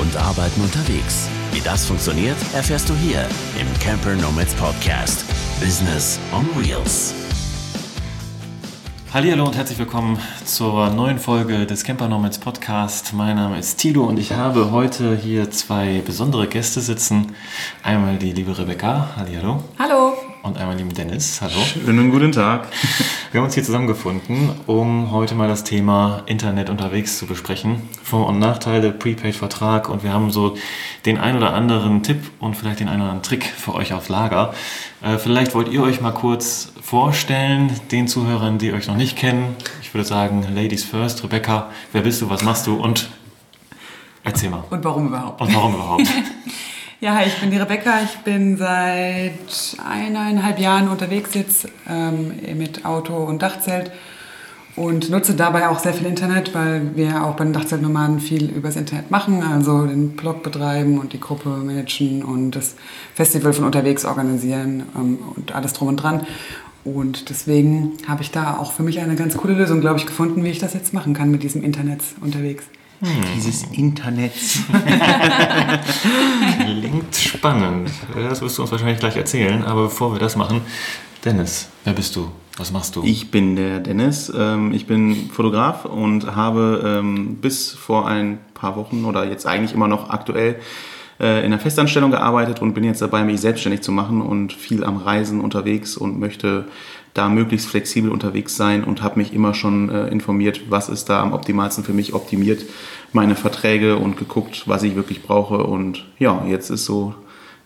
und Arbeiten unterwegs. Wie das funktioniert, erfährst du hier im Camper Nomads Podcast. Business on Wheels. Hallo und herzlich willkommen zur neuen Folge des Camper Nomads Podcast. Mein Name ist Tilo und ich habe heute hier zwei besondere Gäste sitzen. Einmal die liebe Rebecca. Hallo. Hallo. Und einmal lieben Dennis. Hallo. Schönen guten Tag. Wir haben uns hier zusammengefunden, um heute mal das Thema Internet unterwegs zu besprechen. Vor- und Nachteile, Prepaid-Vertrag und wir haben so den ein oder anderen Tipp und vielleicht den einen oder anderen Trick für euch auf Lager. Äh, vielleicht wollt ihr euch mal kurz vorstellen, den Zuhörern, die euch noch nicht kennen. Ich würde sagen, Ladies first. Rebecca, wer bist du, was machst du und erzähl mal. Und warum überhaupt? Und warum überhaupt? Ja, hi, ich bin die Rebecca. Ich bin seit eineinhalb Jahren unterwegs jetzt ähm, mit Auto und Dachzelt und nutze dabei auch sehr viel Internet, weil wir auch bei den Dachzeltnomaden viel übers Internet machen, also den Blog betreiben und die Gruppe managen und das Festival von unterwegs organisieren ähm, und alles drum und dran. Und deswegen habe ich da auch für mich eine ganz coole Lösung, glaube ich, gefunden, wie ich das jetzt machen kann mit diesem Internet unterwegs. Dieses Internet. Klingt spannend. Das wirst du uns wahrscheinlich gleich erzählen. Aber bevor wir das machen, Dennis, wer bist du? Was machst du? Ich bin der Dennis. Ähm, Ich bin Fotograf und habe ähm, bis vor ein paar Wochen oder jetzt eigentlich immer noch aktuell äh, in einer Festanstellung gearbeitet und bin jetzt dabei, mich selbstständig zu machen und viel am Reisen unterwegs und möchte da möglichst flexibel unterwegs sein und habe mich immer schon äh, informiert, was ist da am optimalsten für mich optimiert, meine Verträge und geguckt, was ich wirklich brauche. Und ja, jetzt ist so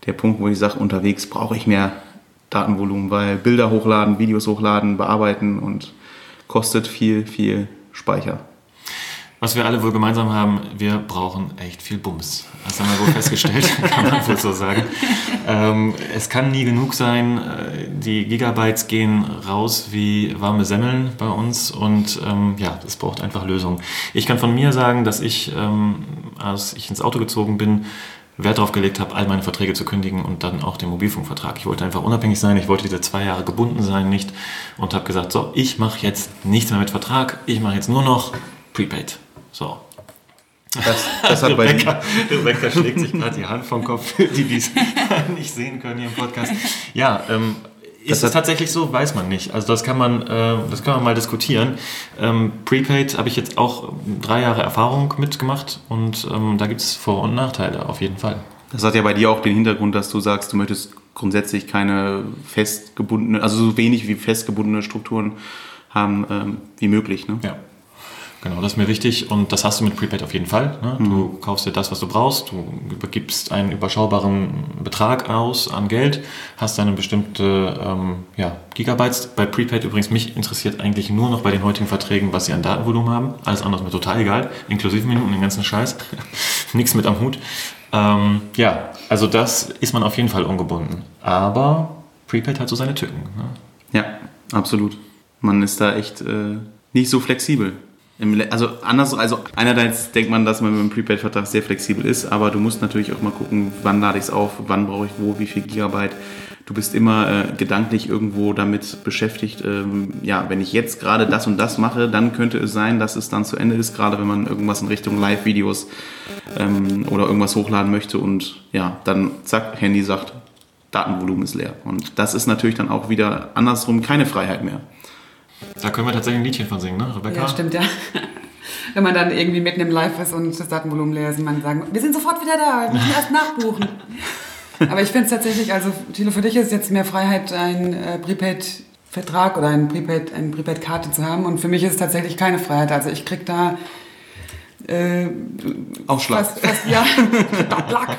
der Punkt, wo ich sage, unterwegs brauche ich mehr Datenvolumen, weil Bilder hochladen, Videos hochladen, bearbeiten und kostet viel, viel Speicher. Was wir alle wohl gemeinsam haben, wir brauchen echt viel Bums. Das haben wir wohl festgestellt, kann man wohl so sagen. Ähm, es kann nie genug sein. Äh, Die Gigabytes gehen raus wie warme Semmeln bei uns und ähm, ja, das braucht einfach Lösungen. Ich kann von mir sagen, dass ich, ähm, als ich ins Auto gezogen bin, Wert darauf gelegt habe, all meine Verträge zu kündigen und dann auch den Mobilfunkvertrag. Ich wollte einfach unabhängig sein, ich wollte diese zwei Jahre gebunden sein, nicht und habe gesagt, so, ich mache jetzt nichts mehr mit Vertrag, ich mache jetzt nur noch Prepaid. So. Das, das hat bei Rebecca, Rebecca schlägt sich gerade die Hand vom Kopf, die dies nicht sehen können hier im Podcast. Ja, ähm, ist es tatsächlich so? Weiß man nicht. Also das kann man, äh, das kann man mal diskutieren. Ähm, Prepaid habe ich jetzt auch drei Jahre Erfahrung mitgemacht und ähm, da gibt es Vor- und Nachteile auf jeden Fall. Das hat ja bei dir auch den Hintergrund, dass du sagst, du möchtest grundsätzlich keine festgebundene, also so wenig wie festgebundene Strukturen haben ähm, wie möglich. Ne? Ja. Genau, das ist mir wichtig und das hast du mit Prepaid auf jeden Fall. Ne? Du kaufst dir das, was du brauchst, du übergibst einen überschaubaren Betrag aus an Geld, hast eine bestimmte ähm, ja, Gigabytes. Bei Prepaid übrigens, mich interessiert eigentlich nur noch bei den heutigen Verträgen, was sie an Datenvolumen haben. Alles andere ist mir total egal, inklusive Minuten, den ganzen Scheiß. Nichts mit am Hut. Ähm, ja, also das ist man auf jeden Fall ungebunden. Aber Prepaid hat so seine Tücken. Ne? Ja, absolut. Man ist da echt äh, nicht so flexibel. Also anders, also einerseits denkt man, dass man mit dem Prepaid-Vertrag sehr flexibel ist, aber du musst natürlich auch mal gucken, wann lade ich es auf, wann brauche ich wo, wie viel Gigabyte. Du bist immer äh, gedanklich irgendwo damit beschäftigt, ähm, ja, wenn ich jetzt gerade das und das mache, dann könnte es sein, dass es dann zu Ende ist, gerade wenn man irgendwas in Richtung Live-Videos ähm, oder irgendwas hochladen möchte und ja, dann zack, Handy sagt, Datenvolumen ist leer. Und das ist natürlich dann auch wieder andersrum keine Freiheit mehr. Da können wir tatsächlich ein Liedchen von singen, ne, Rebecca? Ja, stimmt, ja. Wenn man dann irgendwie mitten im Live ist und das Datenvolumen leer ist und man sagen, wir sind sofort wieder da, wir müssen erst nachbuchen. Aber ich finde es tatsächlich, also Thilo, für dich ist es jetzt mehr Freiheit, einen äh, Prepaid-Vertrag oder einen Prepaid, eine Prepaid-Karte zu haben. Und für mich ist es tatsächlich keine Freiheit. Also ich krieg da äh, Aufschlag. fast, fast ja, Plack.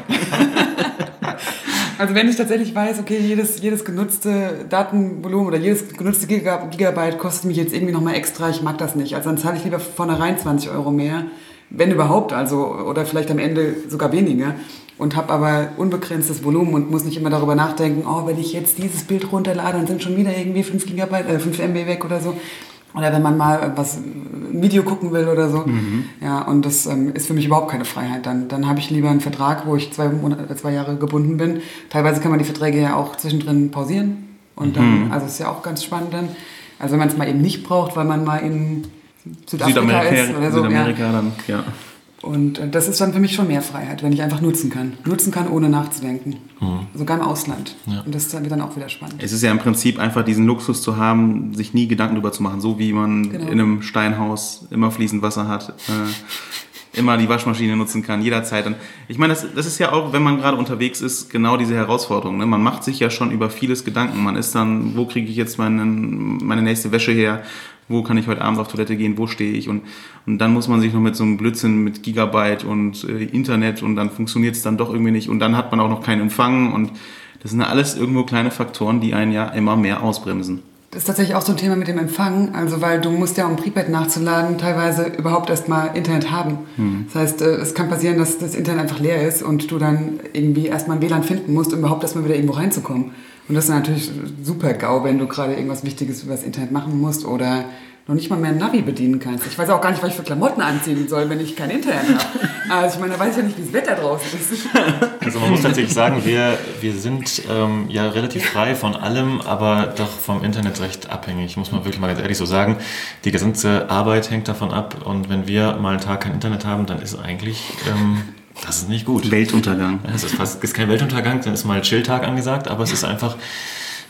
Also wenn ich tatsächlich weiß, okay, jedes, jedes genutzte Datenvolumen oder jedes genutzte Giga- Gigabyte kostet mich jetzt irgendwie nochmal extra, ich mag das nicht. Also dann zahle ich lieber vornherein 20 Euro mehr, wenn überhaupt, also oder vielleicht am Ende sogar weniger und habe aber unbegrenztes Volumen und muss nicht immer darüber nachdenken, oh, wenn ich jetzt dieses Bild runterlade, dann sind schon wieder irgendwie 5 Gigabyte, äh, 5 MB weg oder so. Oder wenn man mal was, ein Video gucken will oder so. Ja, und das ähm, ist für mich überhaupt keine Freiheit. Dann, dann habe ich lieber einen Vertrag, wo ich zwei, Monate, zwei Jahre gebunden bin. Teilweise kann man die Verträge ja auch zwischendrin pausieren. Und dann, also ist ja auch ganz spannend dann. Also wenn man es mal eben nicht braucht, weil man mal in Südafrika, Südamerika, ist oder so. Südamerika dann, ja. Und äh, das ist dann für mich schon mehr Freiheit, wenn ich einfach nutzen kann. Nutzen kann, ohne nachzudenken. Sogar im Ausland. Ja. Und das ist dann wieder auch wieder spannend. Es ist ja im Prinzip einfach diesen Luxus zu haben, sich nie Gedanken darüber zu machen, so wie man Genau. in einem Steinhaus immer fließend Wasser hat, äh, immer die Waschmaschine nutzen kann, jederzeit. Und ich meine, das, das ist ja auch, wenn man gerade unterwegs ist, genau diese Herausforderung. Ne? Man macht sich ja schon über vieles Gedanken. Man ist dann, wo kriege ich jetzt meinen, meine nächste Wäsche her? Wo kann ich heute Abend auf Toilette gehen? Wo stehe ich? Und, und dann muss man sich noch mit so einem Blödsinn mit Gigabyte und äh, Internet und dann funktioniert es dann doch irgendwie nicht. Und dann hat man auch noch keinen Empfang und das sind alles irgendwo kleine Faktoren, die einen ja immer mehr ausbremsen. Das ist tatsächlich auch so ein Thema mit dem Empfang, also weil du musst ja, um Prepaid nachzuladen, teilweise überhaupt erstmal Internet haben. Das heißt, äh, es kann passieren, dass das Internet einfach leer ist und du dann irgendwie erstmal ein WLAN finden musst, um überhaupt erstmal wieder irgendwo reinzukommen. Und das ist natürlich super GAU, wenn du gerade irgendwas Wichtiges über das Internet machen musst oder noch nicht mal mehr ein Navi bedienen kannst. Ich weiß auch gar nicht, was ich für Klamotten anziehen soll, wenn ich kein Internet habe. Also ich meine, da weiß ich ja nicht, wie das Wetter draußen ist. Also man muss tatsächlich sagen, wir, wir sind ähm, ja relativ frei von allem, aber doch vom Internet recht abhängig, muss man wirklich mal ganz ehrlich so sagen. Die gesamte Arbeit hängt davon ab und wenn wir mal einen Tag kein Internet haben, dann ist eigentlich, ähm, das ist nicht gut. Weltuntergang. Es ist fast ist kein Weltuntergang, dann ist mal Chilltag angesagt, aber es ist einfach,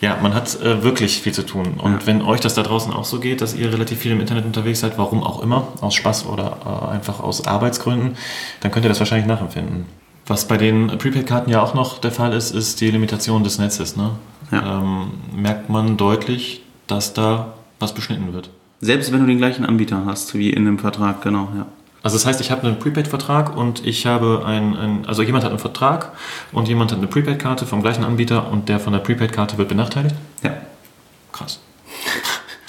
ja, man hat äh, wirklich viel zu tun. Und wenn euch das da draußen auch so geht, dass ihr relativ viel im Internet unterwegs seid, warum auch immer, aus Spaß oder äh, einfach aus Arbeitsgründen, dann könnt ihr das wahrscheinlich nachempfinden. Was bei den Prepaid-Karten ja auch noch der Fall ist, ist die Limitation des Netzes. Ne? Ja. Ähm, merkt man deutlich, dass da was beschnitten wird. Selbst wenn du den gleichen Anbieter hast wie in dem Vertrag, genau, ja. Also das heißt, ich habe einen Prepaid-Vertrag und ich habe einen, also jemand hat einen Vertrag und jemand hat eine Prepaid-Karte vom gleichen Anbieter und der von der Prepaid-Karte wird benachteiligt? Ja. Krass.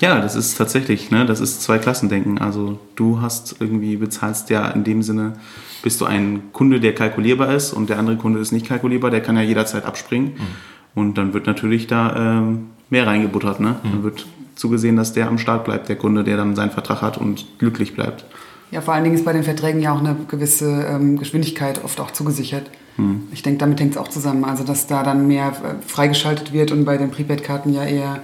Ja, das ist tatsächlich, ne, das ist zwei Klassendenken. Also du hast irgendwie, bezahlst ja in dem Sinne, bist du ein Kunde, der kalkulierbar ist und der andere Kunde ist nicht kalkulierbar, der kann ja jederzeit abspringen. Und dann wird natürlich da ähm, mehr reingebuttert, ne? Dann wird zugesehen, dass der am Start bleibt, der Kunde, der dann seinen Vertrag hat und glücklich bleibt. Ja, vor allen Dingen ist bei den Verträgen ja auch eine gewisse ähm, Geschwindigkeit oft auch zugesichert. Ich denke, damit hängt es auch zusammen. Also, dass da dann mehr äh, freigeschaltet wird und bei den Prepaid-Karten ja eher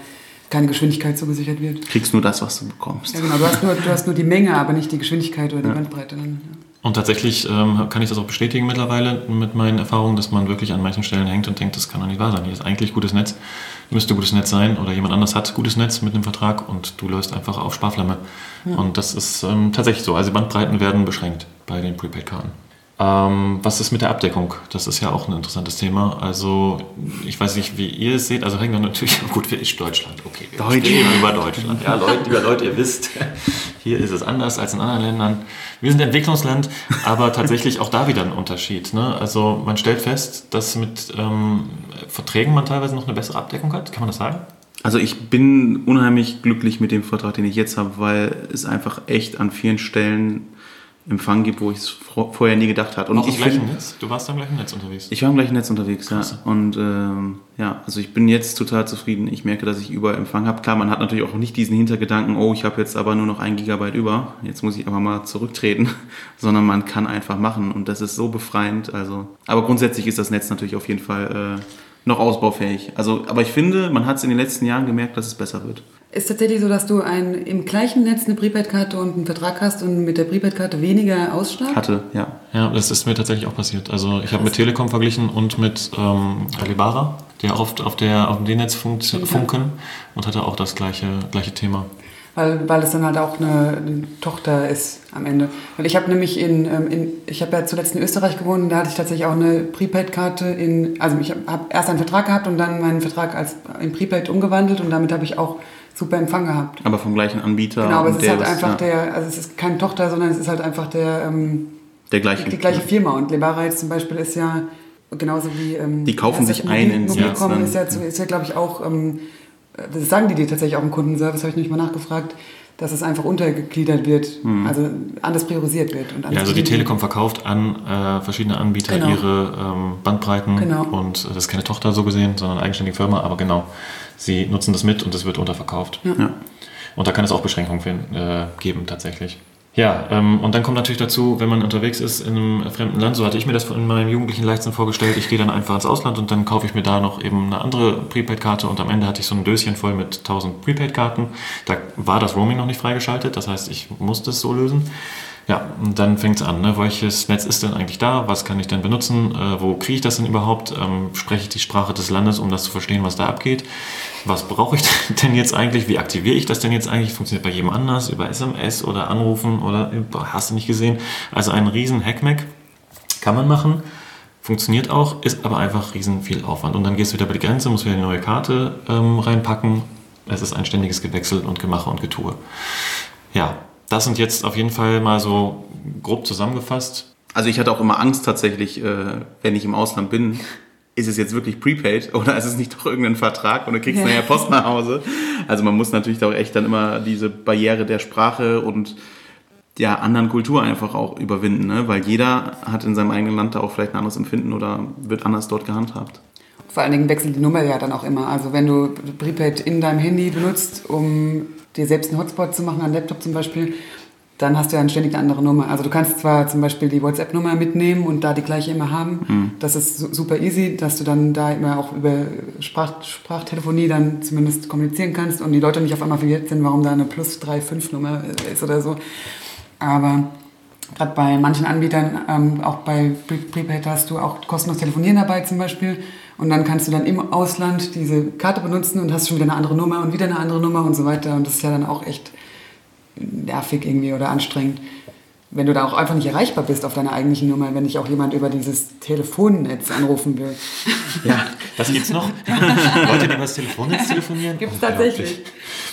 keine Geschwindigkeit zugesichert wird. Kriegst nur das, was du bekommst. Ja, genau. Du hast nur, du hast nur die Menge, aber nicht die Geschwindigkeit oder die Bandbreite. Dann, ja. Und tatsächlich ähm, kann ich das auch bestätigen mittlerweile mit meinen Erfahrungen, dass man wirklich an manchen Stellen hängt und denkt, das kann doch nicht wahr sein. Hier ist eigentlich gutes Netz, müsste gutes Netz sein oder jemand anders hat gutes Netz mit einem Vertrag und du läufst einfach auf Sparflamme. Und das ist ähm, tatsächlich so. Also Bandbreiten werden beschränkt bei den Prepaid-Karten. Ähm, was ist mit der Abdeckung? Das ist ja auch ein interessantes Thema. Also, ich weiß nicht, wie ihr es seht. Also, hängen wir natürlich, gut, wer ist Deutschland? Okay, wir Deutschland. über Deutschland. Ja, Leute, lieber Leute, ihr wisst, hier ist es anders als in anderen Ländern. Wir sind Entwicklungsland, aber tatsächlich auch da wieder ein Unterschied. Ne? Also, man stellt fest, dass mit ähm, Verträgen man teilweise noch eine bessere Abdeckung hat. Kann man das sagen? Also ich bin unheimlich glücklich mit dem Vertrag, den ich jetzt habe, weil es einfach echt an vielen Stellen Empfang gibt, wo ich es vor- vorher nie gedacht hatte. Und auch ich gleichen find- Netz? Du warst da im gleichen Netz unterwegs. Ich war im gleichen Netz unterwegs, ja. Krass. Und ähm, ja, also ich bin jetzt total zufrieden. Ich merke, dass ich überall Empfang habe. Klar, man hat natürlich auch nicht diesen Hintergedanken, oh, ich habe jetzt aber nur noch ein Gigabyte über, jetzt muss ich aber mal zurücktreten, sondern man kann einfach machen und das ist so befreiend. Also, aber grundsätzlich ist das Netz natürlich auf jeden Fall äh, noch ausbaufähig. Also, aber ich finde, man hat es in den letzten Jahren gemerkt, dass es besser wird. Ist tatsächlich so, dass du ein, im gleichen Netz eine Prepaid-Karte und einen Vertrag hast und mit der Prepaid-Karte weniger Ausschlag? Hatte, ja. Ja, das ist mir tatsächlich auch passiert. Also ich habe mit Telekom verglichen und mit ähm, Alibara, der oft auf, der, auf dem D-Netz funkt, funken und hatte auch das gleiche, gleiche Thema. Weil, weil es dann halt auch eine, eine Tochter ist am Ende. Weil ich habe nämlich in, ähm, in ich habe ja zuletzt in Österreich gewohnt, und da hatte ich tatsächlich auch eine Prepaid-Karte in, also ich habe hab erst einen Vertrag gehabt und dann meinen Vertrag als in Prepaid umgewandelt und damit habe ich auch super Empfang gehabt. Aber vom gleichen Anbieter. Genau, aber es ist halt einfach ja, der, also es ist keine Tochter, sondern es ist halt einfach der, ähm, der gleiche. die gleiche Firma. Und Lebara jetzt zum Beispiel ist ja genauso wie. Ähm, Die kaufen sich ein ins Netz, ist ja, ist ja glaube ich, auch. Ähm, das sagen die dir tatsächlich auch im Kundenservice, habe ich nicht mal nachgefragt, dass es einfach untergegliedert wird, also anders priorisiert wird. Und Ja, anders also die Telekom verkauft an äh, verschiedene Anbieter Genau. ihre ähm, Bandbreiten Genau. und äh, das ist keine Tochter so gesehen, sondern eine eigenständige Firma, aber genau, sie nutzen das mit und es wird unterverkauft. Ja. Und da kann es auch Beschränkungen äh, geben tatsächlich. Ja, ähm, und dann kommt natürlich dazu, wenn man unterwegs ist in einem fremden Land, so hatte ich mir das in meinem jugendlichen Leichtsinn vorgestellt, ich gehe dann einfach ins Ausland und dann kaufe ich mir da noch eben eine andere Prepaid-Karte und am Ende hatte ich so ein Döschen voll mit 1000 Prepaid-Karten. Da war das Roaming noch nicht freigeschaltet, das heißt, ich musste es so lösen. Ja, und dann fängt es an. Ne? Welches Netz ist denn eigentlich da? Was kann ich denn benutzen? Äh, wo kriege ich das denn überhaupt? Ähm, spreche ich die Sprache des Landes, um das zu verstehen, was da abgeht? Was brauche ich denn jetzt eigentlich? Wie aktiviere ich das denn jetzt eigentlich? Funktioniert bei jedem anders? Über SMS oder Anrufen oder hast du nicht gesehen? Also ein riesen Hackmack kann man machen. Funktioniert auch, ist aber einfach riesen viel Aufwand. Und dann gehst du wieder über die Grenze, musst wieder eine neue Karte ähm, reinpacken. Es ist ein ständiges Gewechsel und Gemache und Getue. Ja, das sind jetzt auf jeden Fall mal so grob zusammengefasst. Also ich hatte auch immer Angst tatsächlich, äh, wenn ich im Ausland bin, ist es jetzt wirklich prepaid oder ist es nicht doch irgendein Vertrag und du kriegst ja. nachher Post nach Hause? Also man muss natürlich auch echt dann immer diese Barriere der Sprache und der anderen Kultur einfach auch überwinden, ne? weil jeder hat in seinem eigenen Land da auch vielleicht ein anderes Empfinden oder wird anders dort gehandhabt. Vor allen Dingen wechselt die Nummer ja dann auch immer. Also wenn du Prepaid in deinem Handy benutzt, um dir selbst einen Hotspot zu machen, einen Laptop zum Beispiel, dann hast du ja ständig eine andere Nummer. Also du kannst zwar zum Beispiel die WhatsApp-Nummer mitnehmen und da die gleiche immer haben. Mhm. Das ist super easy, dass du dann da immer auch über Sprach Sprachtelefonie dann zumindest kommunizieren kannst und die Leute nicht auf einmal verwirrt sind, warum da eine plus 3-5 Nummer ist oder so. Aber gerade bei manchen Anbietern, ähm, auch bei Prepaid hast du auch kostenlos Telefonieren dabei zum Beispiel. Und dann kannst du dann im Ausland diese Karte benutzen und hast schon wieder eine andere Nummer und wieder eine andere Nummer und so weiter. Und das ist ja dann auch echt nervig irgendwie oder anstrengend. Wenn du da auch einfach nicht erreichbar bist auf deiner eigentlichen Nummer, wenn dich auch jemand über dieses Telefonnetz anrufen will. Ja, das gibt's noch. Leute, die über das Telefonnetz telefonieren? Gibt es tatsächlich.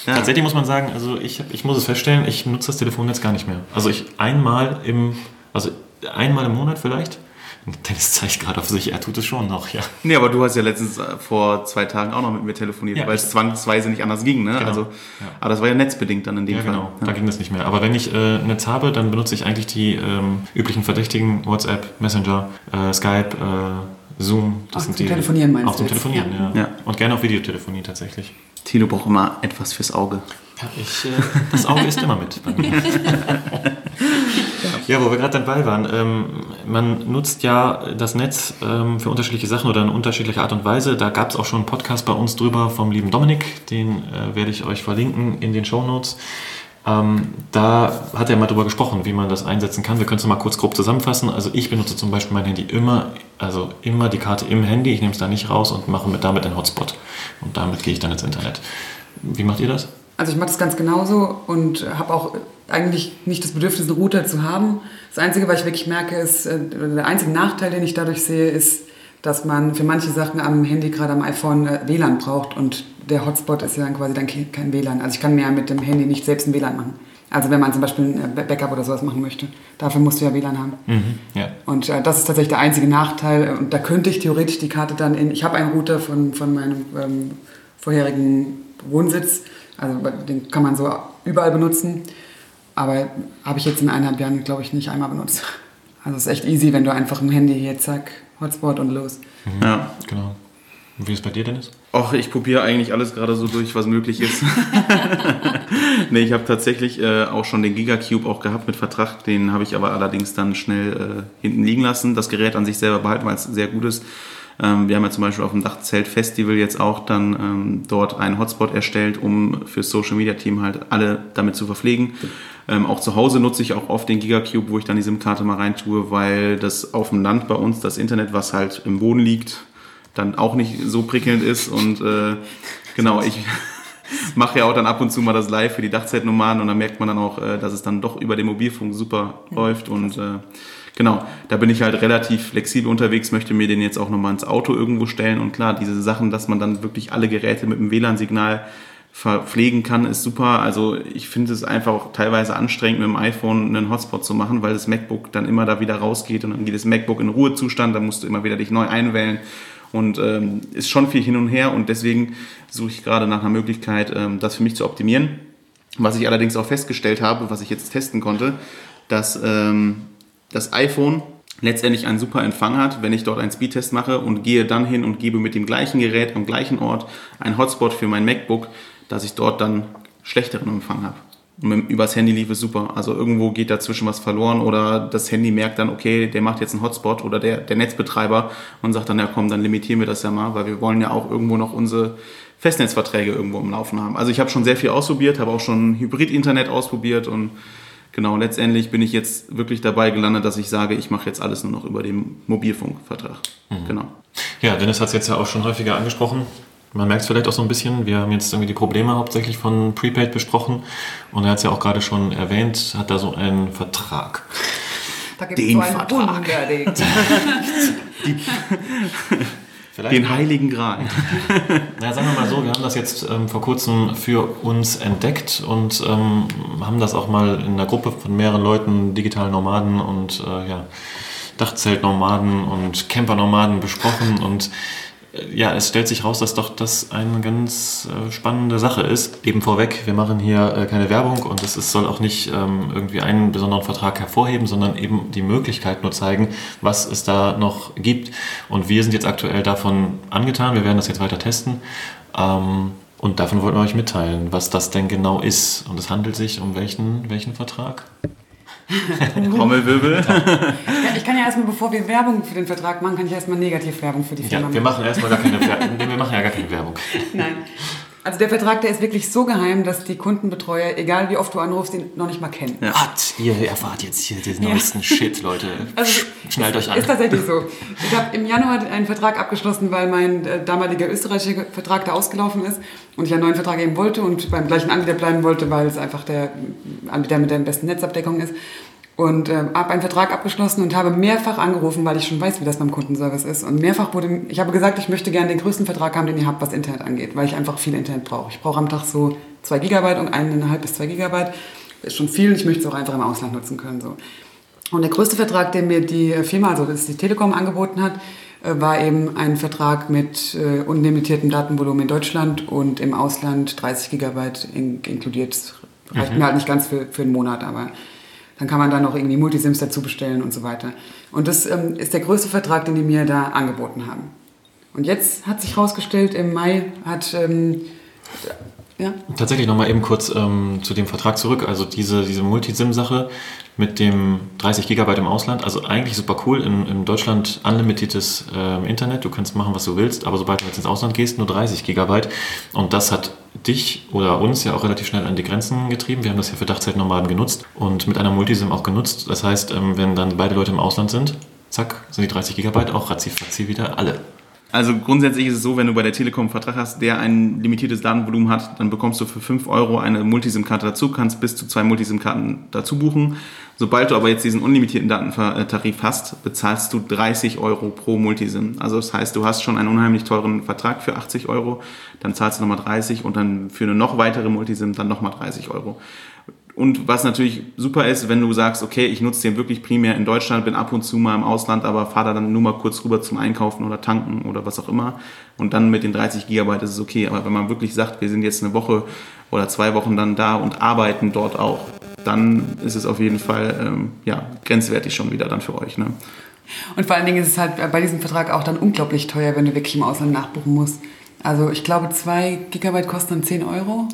Ja. Tatsächlich muss man sagen, also ich, ich muss es feststellen, ich nutze das Telefonnetz gar nicht mehr. Also ich einmal im, also einmal im Monat vielleicht Dennis zeigt gerade auf sich, er tut es schon noch, ja. Nee, aber du hast ja letztens äh, vor zwei Tagen auch noch mit mir telefoniert, ja, weil es zwangsweise nicht anders ging, ne? Genau. Also, ja. Aber das war ja netzbedingt dann in dem ja, Fall. Genau, ja. da ging das nicht mehr. Aber wenn ich äh, Netz habe, dann benutze ich eigentlich die ähm, üblichen Verdächtigen, WhatsApp, Messenger, äh, Skype, äh, Zoom. Das auch sind zum die, Telefonieren meinst Auch zum Telefonieren, ja. ja. Und gerne auch Videotelefonie tatsächlich. Tilo braucht immer etwas fürs Auge. Ja, ich, äh, das Auge ist immer mit bei mir. Ja, wo wir gerade dabei waren. Ähm, man nutzt ja das Netz ähm, für unterschiedliche Sachen oder in unterschiedlicher Art und Weise. Da gab es auch schon einen Podcast bei uns drüber vom lieben Dominik. Den äh, werde ich euch verlinken in den Show Notes. Ähm, da hat er mal drüber gesprochen, wie man das einsetzen kann. Wir können es mal kurz grob zusammenfassen. Also ich benutze zum Beispiel mein Handy immer, also immer die Karte im Handy. Ich nehme es da nicht raus und mache mit damit einen Hotspot. Und damit gehe ich dann ins Internet. Wie macht ihr das? Also ich mache das ganz genauso und habe auch eigentlich nicht das Bedürfnis, einen Router zu haben. Das Einzige, was ich wirklich merke, ist, äh, der einzige Nachteil, den ich dadurch sehe, ist, dass man für manche Sachen am Handy, gerade am iPhone, äh, WLAN braucht und der Hotspot ist ja dann quasi dann kein WLAN. Also ich kann mir mit dem Handy nicht selbst ein WLAN machen. Also wenn man zum Beispiel ein äh, Backup oder sowas machen möchte, dafür musst du ja WLAN haben. Mhm, ja. Und äh, das ist tatsächlich der einzige Nachteil. Und da könnte ich theoretisch die Karte dann in, ich habe einen Router von, von meinem ähm, vorherigen Wohnsitz, also den kann man so überall benutzen. Aber habe ich jetzt in eineinhalb Jahren, glaube ich, nicht einmal benutzt. Also es ist echt easy, wenn du einfach ein Handy hier, zack, Hotspot und los. Mhm. Ja, genau. Und wie ist es bei dir, Dennis? Och, ich probiere eigentlich alles gerade so durch, was möglich ist. nee, ich habe tatsächlich äh, auch schon den Gigacube auch gehabt mit Vertrag. Den habe ich aber allerdings dann schnell äh, hinten liegen lassen. Das Gerät an sich selber behalten, weil es sehr gut ist. Ähm, wir haben ja zum Beispiel auf dem Dachzelt-Festival jetzt auch dann ähm, dort einen Hotspot erstellt, um fürs Social Media Team halt alle damit zu verpflegen. Ähm, auch zu Hause nutze ich auch oft den Gigacube, wo ich dann die SIM-Karte mal rein tue, weil das auf dem Land bei uns, das Internet, was halt im Boden liegt, dann auch nicht so prickelnd ist. Und äh, genau, ich mache ja auch dann ab und zu mal das Live für die Dachzeltnummern und dann merkt man dann auch, äh, dass es dann doch über den Mobilfunk super läuft und äh, genau, da bin ich halt relativ flexibel unterwegs, möchte mir den jetzt auch nochmal ins Auto irgendwo stellen und klar, diese Sachen, dass man dann wirklich alle Geräte mit dem WLAN-Signal verpflegen kann, ist super. Also ich finde es einfach auch teilweise anstrengend, mit dem iPhone einen Hotspot zu machen, weil das MacBook dann immer da wieder rausgeht und dann geht das MacBook in Ruhezustand, dann musst du immer wieder dich neu einwählen und ähm, ist schon viel hin und her und deswegen suche ich gerade nach einer Möglichkeit, ähm, das für mich zu optimieren. Was ich allerdings auch festgestellt habe, was ich jetzt testen konnte, dass ähm, das iPhone letztendlich einen super Empfang hat, wenn ich dort einen Speedtest mache und gehe dann hin und gebe mit dem gleichen Gerät am gleichen Ort einen Hotspot für mein MacBook, dass ich dort dann schlechteren Empfang habe. Und übers Handy lief es super. Also irgendwo geht dazwischen was verloren oder das Handy merkt dann, okay, der macht jetzt einen Hotspot oder der, der Netzbetreiber und sagt dann, ja komm, dann limitieren wir das ja mal, weil wir wollen ja auch irgendwo noch unsere Festnetzverträge irgendwo im Laufen haben. Also ich habe schon sehr viel ausprobiert, habe auch schon Hybrid-Internet ausprobiert und genau, letztendlich bin ich jetzt wirklich dabei gelandet, dass ich sage, ich mache jetzt alles nur noch über den Mobilfunkvertrag. Mhm. Genau. Ja, Dennis hat es jetzt ja auch schon häufiger angesprochen. Man merkt es vielleicht auch so ein bisschen. Wir haben jetzt irgendwie die Probleme hauptsächlich von Prepaid besprochen. Und er hat es ja auch gerade schon erwähnt, hat da so einen Vertrag. Da gibt Den es so ein Vertrag. Vielleicht Den heiligen Gral. Na, sagen wir mal so, wir haben das jetzt ähm, vor kurzem für uns entdeckt und ähm, haben das auch mal in einer Gruppe von mehreren Leuten, digitalen Nomaden und äh, ja, Dachzeltnomaden und Campernomaden besprochen und ja, es stellt sich raus, dass doch das eine ganz äh, spannende Sache ist. Eben vorweg, wir machen hier äh, keine Werbung und es soll auch nicht ähm, irgendwie einen besonderen Vertrag hervorheben, sondern eben die Möglichkeit nur zeigen, was es da noch gibt. Und wir sind jetzt aktuell davon angetan, wir werden das jetzt weiter testen. Ähm, und davon wollten wir euch mitteilen, was das denn genau ist. Und es handelt sich um welchen, welchen Vertrag? Trommelwirbel. Ja, ich kann ja erstmal, bevor wir Werbung für den Vertrag machen, kann ich erstmal Negativwerbung für die Firma Ja, wir machen erstmal gar keine Werbung. Nee, wir machen ja gar keine Werbung. Nein. Also der Vertrag, der ist wirklich so geheim, dass die Kundenbetreuer, egal wie oft du anrufst, den noch nicht mal kennen. Ja. Was? Ihr erfahrt jetzt hier den neuesten Shit, Leute. Also, Schnallt euch an. Ist tatsächlich so. Ich habe im Januar einen Vertrag abgeschlossen, weil mein äh, damaliger österreichischer Vertrag da ausgelaufen ist und ich einen neuen Vertrag eben wollte und beim gleichen Anbieter bleiben wollte, weil es einfach der Anbieter mit der besten Netzabdeckung ist. Und äh, habe einen Vertrag abgeschlossen und habe mehrfach angerufen, weil ich schon weiß, wie das beim Kundenservice ist. Und mehrfach wurde, ich habe gesagt, ich möchte gerne den größten Vertrag haben, den ihr habt, was Internet angeht, weil ich einfach viel Internet brauche. Ich brauche am Tag so zwei Gigabyte und eineinhalb bis zwei Gigabyte. Das ist schon viel. Ich möchte es auch einfach im Ausland nutzen können. So. Und der größte Vertrag, den mir die Firma, also das ist die Telekom, angeboten hat, äh, war eben ein Vertrag mit äh, unlimitiertem Datenvolumen in Deutschland und im Ausland 30 Gigabyte in, inkludiert. Das reicht mir halt nicht ganz für, für einen Monat, aber dann kann man da noch irgendwie Multisims dazu bestellen und so weiter. Und das ähm, ist der größte Vertrag, den die mir da angeboten haben. Und jetzt hat sich herausgestellt, im Mai hat... Ähm, ja, Tatsächlich nochmal eben kurz ähm, zu dem Vertrag zurück. Also diese, diese Multisim-Sache mit dem 30 Gigabyte im Ausland. Also eigentlich super cool. In, in Deutschland unlimitiertes ähm, Internet. Du kannst machen, was du willst. Aber sobald du jetzt ins Ausland gehst, nur 30 Gigabyte. Und das hat dich oder uns ja auch relativ schnell an die Grenzen getrieben. Wir haben das ja für Dachzeitnomaden genutzt und mit einer Multisim auch genutzt. Das heißt, ähm, wenn dann beide Leute im Ausland sind, zack, sind die 30 Gigabyte auch ratzi wieder alle. Also grundsätzlich ist es so, wenn du bei der Telekom einen Vertrag hast, der ein limitiertes Datenvolumen hat, dann bekommst du für 5 Euro eine Multisim-Karte dazu, kannst bis zu zwei Multisim-Karten dazu buchen. Sobald du aber jetzt diesen unlimitierten Datentarif hast, bezahlst du 30 Euro pro Multisim. Also das heißt, du hast schon einen unheimlich teuren Vertrag für 80 Euro, dann zahlst du nochmal 30 und dann für eine noch weitere Multisim dann nochmal 30 Euro. Und was natürlich super ist, wenn du sagst, okay, ich nutze den wirklich primär in Deutschland, bin ab und zu mal im Ausland, aber fahre da dann nur mal kurz rüber zum Einkaufen oder tanken oder was auch immer. Und dann mit den 30 Gigabyte ist es okay. Aber wenn man wirklich sagt, wir sind jetzt eine Woche oder zwei Wochen dann da und arbeiten dort auch, dann ist es auf jeden Fall ähm, ja, grenzwertig schon wieder dann für euch. Ne? Und vor allen Dingen ist es halt bei diesem Vertrag auch dann unglaublich teuer, wenn du wirklich im Ausland nachbuchen musst. Also ich glaube, zwei Gigabyte kosten dann 10 Euro.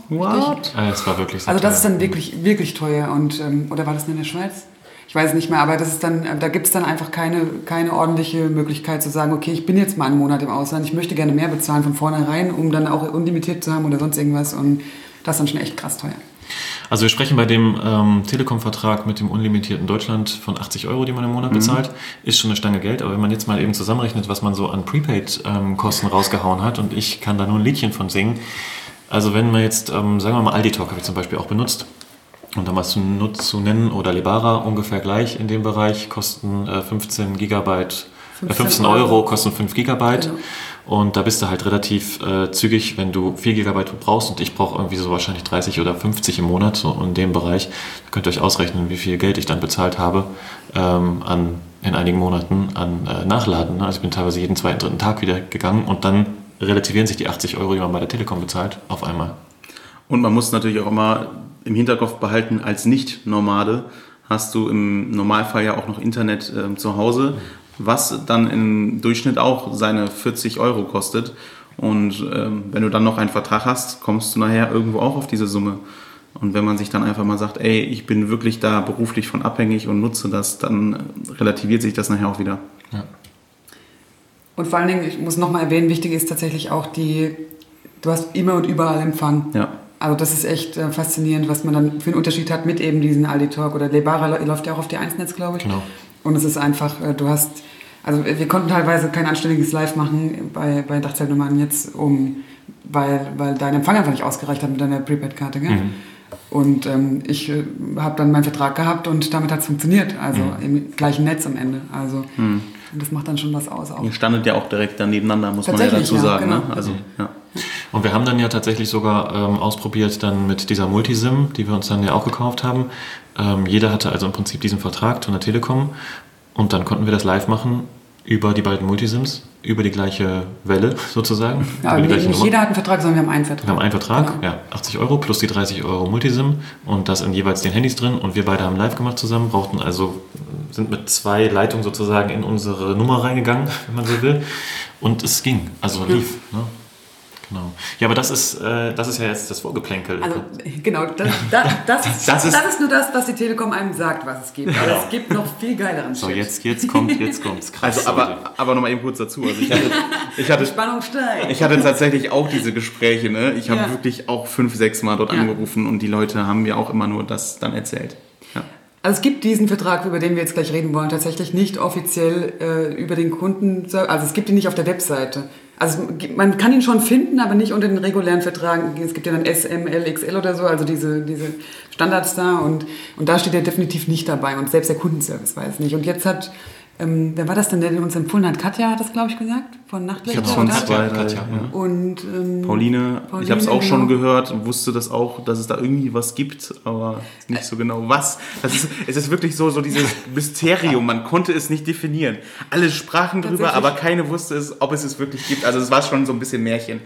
richtig? Äh, Es war wirklich sehr Also das ist teuer. dann wirklich, wirklich teuer. Und, ähm, oder war das nur in der Schweiz? Ich weiß nicht mehr, aber das ist dann, äh, da gibt es dann einfach keine, keine ordentliche Möglichkeit zu sagen, okay, ich bin jetzt mal einen Monat im Ausland, ich möchte gerne mehr bezahlen von vornherein, um dann auch unlimitiert zu haben oder sonst irgendwas. Und das ist dann schon echt krass teuer. Also wir sprechen bei dem ähm, Telekom-Vertrag mit dem unlimitierten Deutschland von 80 Euro, die man im Monat bezahlt. Ist schon eine Stange Geld, aber wenn man jetzt mal eben zusammenrechnet, was man so an Prepaid-Kosten rausgehauen hat und ich kann da nur ein Liedchen von singen. Also wenn man jetzt, ähm, sagen wir mal, Aldi Talk habe ich zum Beispiel auch benutzt. Und da mal zu, nennen oder Libara ungefähr gleich in dem Bereich, kosten äh, 15 Gigabyte, äh, 15 Euro, Euro. kosten 5 Gigabyte. Genau. Und da bist du halt relativ äh, zügig, wenn du 4 Gigabyte brauchst und ich brauche irgendwie so wahrscheinlich 30 oder 50 im Monat, so in dem Bereich. Da könnt ihr euch ausrechnen, wie viel Geld ich dann bezahlt habe ähm, an, in einigen Monaten an äh, Nachladen. ne? Also ich bin teilweise jeden zweiten, dritten Tag wieder gegangen und dann relativieren sich die 80 Euro, die man bei der Telekom bezahlt, auf einmal. Und man muss natürlich auch immer im Hinterkopf behalten, als Nicht-Nomade hast du im Normalfall ja auch noch Internet ähm, zu Hause, was dann im Durchschnitt auch seine 40 Euro kostet. Und ähm, wenn du dann noch einen Vertrag hast, kommst du nachher irgendwo auch auf diese Summe. Und wenn man sich dann einfach mal sagt, ey, ich bin wirklich da beruflich von abhängig und nutze das, dann relativiert sich das nachher auch wieder. Und vor allen Dingen, ich muss nochmal erwähnen, wichtig ist tatsächlich auch die, du hast immer und überall Empfang. Ja. Also das ist echt äh, faszinierend, was man dann für einen Unterschied hat mit eben diesen Aldi Talk oder Lebara läuft ja auch auf die 1-Netz, glaube ich. Genau. Und es ist einfach, äh, du hast, also wir konnten teilweise kein anständiges Live machen bei, bei Dachzeltnummern jetzt, um, weil, weil dein Empfang einfach nicht ausgereicht hat mit deiner Prepaid-Karte, gell? Mhm. Und ähm, ich äh, habe dann meinen Vertrag gehabt und damit hat es funktioniert. Also Mhm. im gleichen Netz am Ende. Also und das macht dann schon was aus. Auch. Ihr standet ja auch direkt dann nebeneinander, muss man ja dazu ja, sagen. Ne? genau. Also, ja. Und wir haben dann ja tatsächlich sogar ähm, ausprobiert dann mit dieser Multisim, die wir uns dann ja auch gekauft haben. Ähm, jeder hatte also im Prinzip diesen Vertrag von der Telekom und dann konnten wir das live machen über die beiden Multisims, über die gleiche Welle sozusagen. Ja, die nicht Nummer. jeder hat einen Vertrag, sondern wir haben einen Vertrag. Wir haben einen Vertrag, Genau. ja, 80 Euro plus die 30 Euro Multisim und das in jeweils den Handys drin und wir beide haben live gemacht zusammen, brauchten also, sind mit zwei Leitungen sozusagen in unsere Nummer reingegangen, wenn man so will und es ging, also lief. Ne? Genau. Ja, aber das ist, äh, das ist ja jetzt das Vorgeplänkel. Also genau, das, das, das, Das das, ist- ist, nur das, was die Telekom einem sagt, was es gibt. Aber Genau. es gibt noch viel geileren so, Shit. jetzt, jetzt kommt, jetzt kommt's. Krass, Also, aber, Leute. aber nochmal eben kurz dazu. Also ich, hatte, ich, hatte, Spannung steigt. ich hatte tatsächlich auch diese Gespräche. Ne? Ich habe Ja. wirklich auch fünf, sechs Mal dort Ja. angerufen und die Leute haben mir auch immer nur das dann erzählt. Ja. Also es gibt diesen Vertrag, über den wir jetzt gleich reden wollen, tatsächlich nicht offiziell äh, über den Kunden. Also es gibt ihn nicht auf der Webseite. Also man kann ihn schon finden, aber nicht unter den regulären Verträgen. Es gibt ja dann S, M, L, XL oder so, also diese, diese Standards da. Und, und da steht er definitiv nicht dabei. Und selbst der Kundenservice weiß nicht. Und jetzt hat, ähm, wer war das denn, der uns empfohlen hat? Katja hat das, glaube ich, gesagt? Von Nachtlichter? Ich habe von oder? zwei, drei. Katja, ja. Und ähm, Pauline, ich Pauline, habe es auch schon genau. gehört, wusste das auch, dass es da irgendwie was gibt, aber nicht so genau was. Das ist, es ist wirklich so, so dieses Mysterium, man konnte es nicht definieren. Alle sprachen drüber, aber keine wusste es, ob es es wirklich gibt. Also es war schon so ein bisschen Märchen.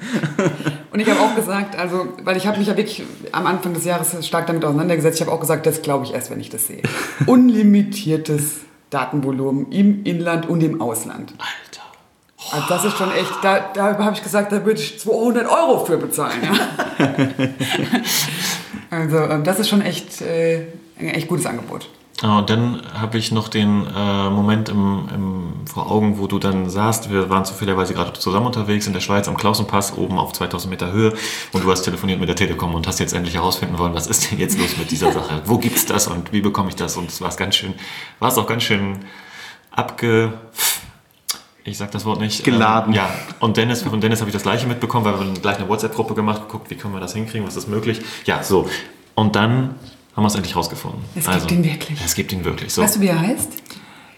Und ich habe auch gesagt, also, weil ich habe mich ja wirklich am Anfang des Jahres stark damit auseinandergesetzt. Ich habe auch gesagt, das glaube ich erst, wenn ich das sehe. Unlimitiertes Datenvolumen im Inland und im Ausland. Alter. Also das ist schon echt, da, da habe ich gesagt, da würde ich 200 Euro für bezahlen. Ja. also ähm, das ist schon echt äh, ein echt gutes Angebot. Und dann habe ich noch den äh, Moment im, im, vor Augen, wo du dann saßt. Wir waren zufälligerweise gerade zusammen unterwegs in der Schweiz am Klausenpass, oben auf 2000 Meter Höhe. Und du hast telefoniert mit der Telekom und hast jetzt endlich herausfinden wollen, was ist denn jetzt los mit dieser Sache? Wo gibt's das und wie bekomme ich das? Und es war ganz schön, war es auch ganz schön abge... Ich sag das Wort nicht. Geladen. Ähm, ja, und Dennis, von Dennis habe ich das gleiche mitbekommen, weil wir dann gleich eine WhatsApp-Gruppe gemacht, geguckt, wie können wir das hinkriegen, was ist möglich. Ja, so. Und dann haben wir es endlich rausgefunden. Es gibt ihn wirklich. Es gibt ihn wirklich. So. Weißt du, wie er heißt?